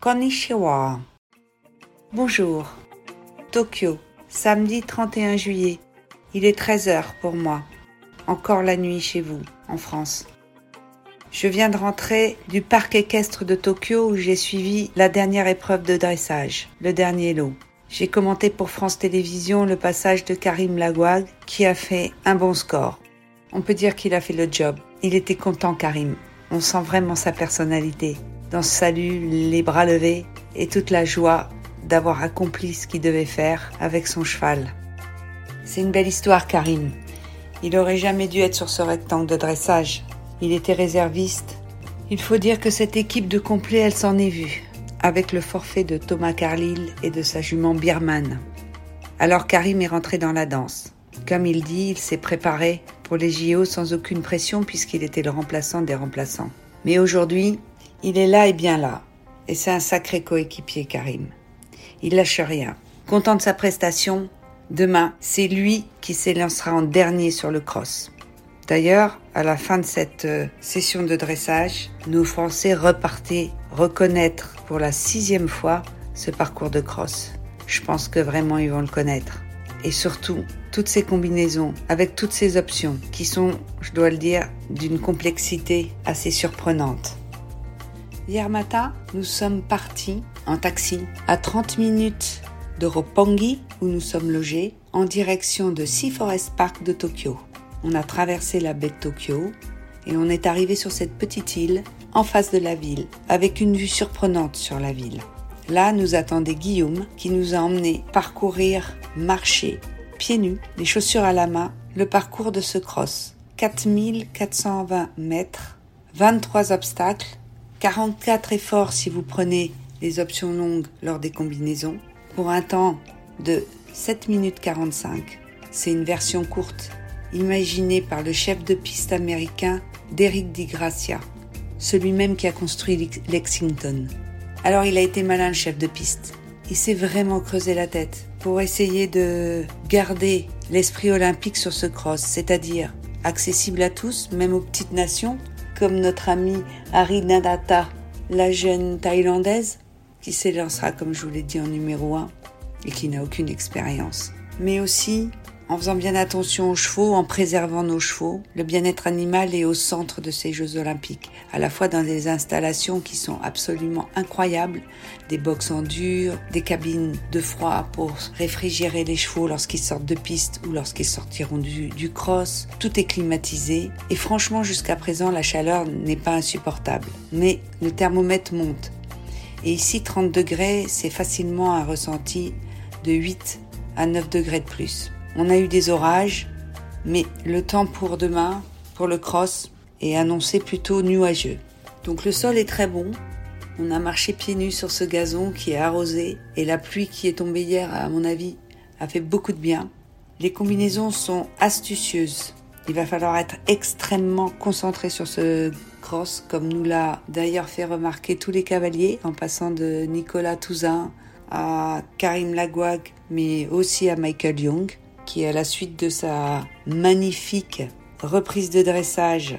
Konnichiwa. Bonjour. Tokyo, samedi 31 juillet. Il est 13h pour moi. Encore la nuit chez vous, en France. Je viens de rentrer du parc équestre de Tokyo où j'ai suivi la dernière épreuve de dressage, le dernier lot. J'ai commenté pour France Télévisions le passage de Karim Lagouag qui a fait un bon score. On peut dire qu'il a fait le job. Il était content Karim. On sent vraiment sa personnalité dans ce salut, les bras levés et toute la joie d'avoir accompli ce qu'il devait faire avec son cheval. C'est une belle histoire, Karim. Il aurait jamais dû être sur ce rectangle de dressage. Il était réserviste. Il faut dire que cette équipe de complet, elle s'en est vue, avec le forfait de Thomas Carlyle et de sa jument Birman. Alors Karim est rentré dans la danse. Comme il dit, il s'est préparé pour les JO sans aucune pression puisqu'il était le remplaçant des remplaçants. Mais aujourd'hui, il est là et bien là. Et c'est un sacré coéquipier, Karim. Il lâche rien. Content de sa prestation, demain, c'est lui qui s'élancera en dernier sur le cross. D'ailleurs, à la fin de cette euh, session de dressage, nos Français repartaient reconnaître pour la sixième fois ce parcours de cross. Je pense que vraiment ils vont le connaître. Et surtout, toutes ces combinaisons, avec toutes ces options, qui sont, je dois le dire, d'une complexité assez surprenante. Hier matin, nous sommes partis en taxi à 30 minutes de Roppongi, où nous sommes logés, en direction de Sea Forest Park de Tokyo. On a traversé la baie de Tokyo et on est arrivé sur cette petite île en face de la ville, avec une vue surprenante sur la ville. Là nous attendait Guillaume qui nous a emmenés parcourir, marcher, pieds nus, les chaussures à la main, le parcours de ce cross. 4420 mètres, 23 obstacles, 44 efforts si vous prenez les options longues lors des combinaisons, pour un temps de 7 minutes 45. C'est une version courte, imaginée par le chef de piste américain Derek DiGracia, celui même qui a construit Lexington. Alors il a été malin le chef de piste. Il s'est vraiment creusé la tête pour essayer de garder l'esprit olympique sur ce cross, c'est-à-dire accessible à tous, même aux petites nations, comme notre amie Harry Nadata, la jeune thaïlandaise, qui s'élancera, comme je vous l'ai dit, en numéro 1 et qui n'a aucune expérience. Mais aussi en faisant bien attention aux chevaux, en préservant nos chevaux. Le bien-être animal est au centre de ces Jeux olympiques, à la fois dans des installations qui sont absolument incroyables, des box en dur, des cabines de froid pour réfrigérer les chevaux lorsqu'ils sortent de piste ou lorsqu'ils sortiront du, du cross. Tout est climatisé et franchement jusqu'à présent la chaleur n'est pas insupportable. Mais le thermomètre monte. Et ici 30 degrés, c'est facilement un ressenti de 8 à 9 degrés de plus. On a eu des orages, mais le temps pour demain, pour le cross, est annoncé plutôt nuageux. Donc le sol est très bon. On a marché pieds nus sur ce gazon qui est arrosé et la pluie qui est tombée hier, à mon avis, a fait beaucoup de bien. Les combinaisons sont astucieuses. Il va falloir être extrêmement concentré sur ce cross, comme nous l'a d'ailleurs fait remarquer tous les cavaliers, en passant de Nicolas Touzin à Karim Lagouag, mais aussi à Michael Young qui, à la suite de sa magnifique reprise de dressage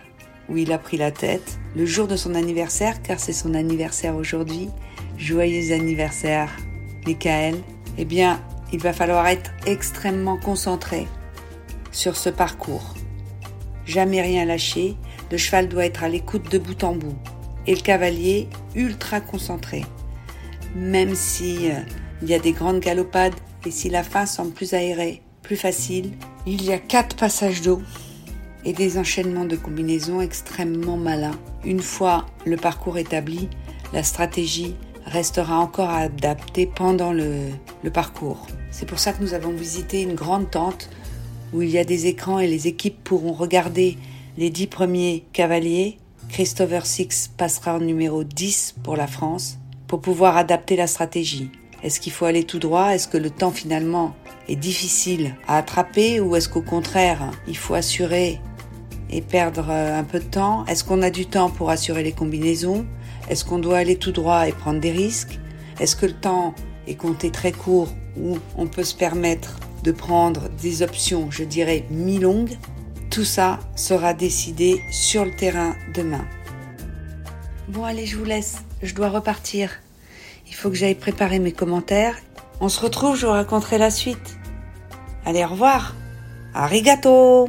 où il a pris la tête, le jour de son anniversaire, car c'est son anniversaire aujourd'hui, joyeux anniversaire, Michael, eh bien, il va falloir être extrêmement concentré sur ce parcours. Jamais rien lâcher, le cheval doit être à l'écoute de bout en bout, et le cavalier ultra concentré. Même si euh, il y a des grandes galopades et si la fin semble plus aérée, facile. Il y a quatre passages d'eau et des enchaînements de combinaisons extrêmement malins. Une fois le parcours établi, la stratégie restera encore à adapter pendant le, le parcours. C'est pour ça que nous avons visité une grande tente où il y a des écrans et les équipes pourront regarder les dix premiers cavaliers. Christopher Six passera en numéro 10 pour la France pour pouvoir adapter la stratégie. Est-ce qu'il faut aller tout droit? Est-ce que le temps finalement est difficile à attraper? Ou est-ce qu'au contraire, il faut assurer et perdre euh, un peu de temps? Est-ce qu'on a du temps pour assurer les combinaisons? Est-ce qu'on doit aller tout droit et prendre des risques? Est-ce que le temps est compté très court ou on peut se permettre de prendre des options, je dirais, mi-longues? Tout ça sera décidé sur le terrain demain. Bon allez, je vous laisse, je dois repartir. Il faut que j'aille préparer mes commentaires. On se retrouve, je vous raconterai la suite. Allez, au revoir. Arigato